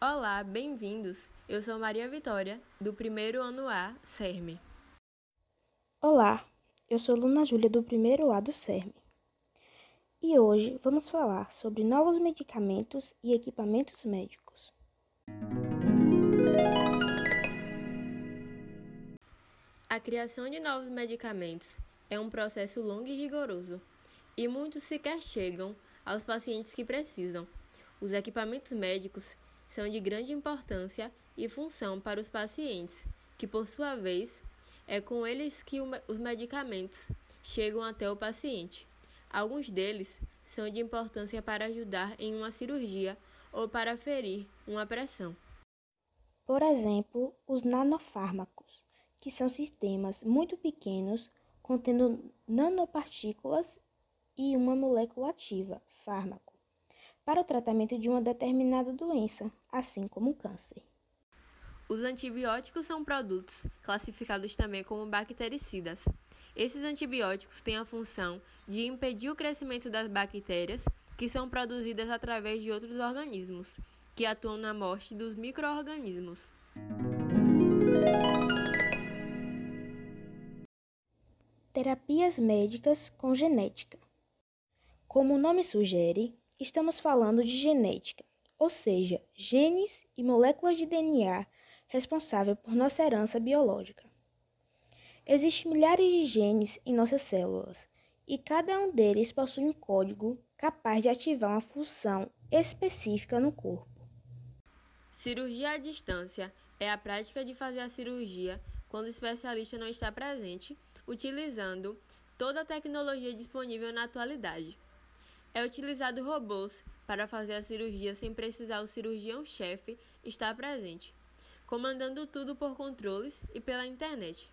Olá, bem-vindos! Eu sou Maria Vitória, do primeiro ano A, CERME. Olá, eu sou Luna Júlia, do primeiro A do CERME. E hoje vamos falar sobre novos medicamentos e equipamentos médicos. A criação de novos medicamentos é um processo longo e rigoroso, e muitos sequer chegam aos pacientes que precisam. Os equipamentos médicos são de grande importância e função para os pacientes, que por sua vez é com eles que os medicamentos chegam até o paciente. Alguns deles são de importância para ajudar em uma cirurgia ou para ferir uma pressão. Por exemplo, os nanofármacos, que são sistemas muito pequenos contendo nanopartículas e uma molécula ativa, fármaco, para o tratamento de uma determinada doença, assim como o câncer. Os antibióticos são produtos classificados também como bactericidas. Esses antibióticos têm a função de impedir o crescimento das bactérias que são produzidas através de outros organismos, que atuam na morte dos microorganismos. Terapias médicas com genética. Como o nome sugere, estamos falando de genética, ou seja, genes e moléculas de DNA responsável por nossa herança biológica. Existem milhares de genes em nossas células e cada um deles possui um código capaz de ativar uma função específica no corpo. Cirurgia à distância é a prática de fazer a cirurgia quando o especialista não está presente, utilizando toda a tecnologia disponível na atualidade. É utilizado robôs para fazer a cirurgia sem precisar o cirurgião-chefe estar presente, comandando tudo por controles e pela internet.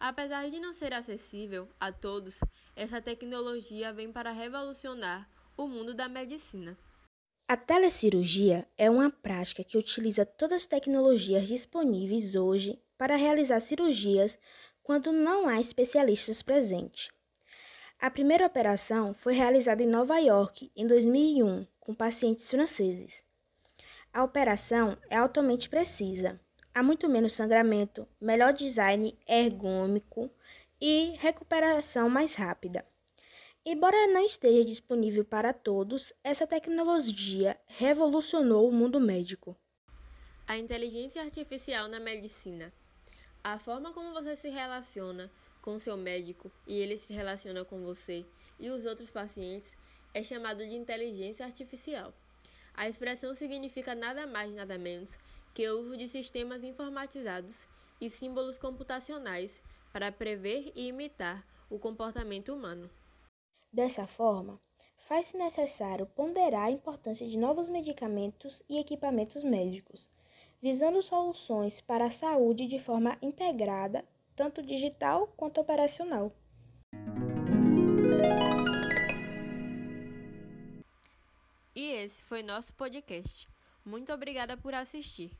Apesar de não ser acessível a todos, essa tecnologia vem para revolucionar o mundo da medicina. A telecirurgia é uma prática que utiliza todas as tecnologias disponíveis hoje para realizar cirurgias quando não há especialistas presentes. A primeira operação foi realizada em Nova York em 2001 com pacientes franceses. A operação é altamente precisa. Há muito menos sangramento, melhor design ergômico e recuperação mais rápida. Embora não esteja disponível para todos, essa tecnologia revolucionou o mundo médico. A inteligência artificial na medicina. A forma como você se relaciona com seu médico e ele se relaciona com você e os outros pacientes é chamado de inteligência artificial. A expressão significa nada mais nada menos que o uso de sistemas informatizados e símbolos computacionais para prever e imitar o comportamento humano. Dessa forma, faz-se necessário ponderar a importância de novos medicamentos e equipamentos médicos, visando soluções para a saúde de forma integrada tanto digital quanto operacional. E esse foi nosso podcast. Muito obrigada por assistir.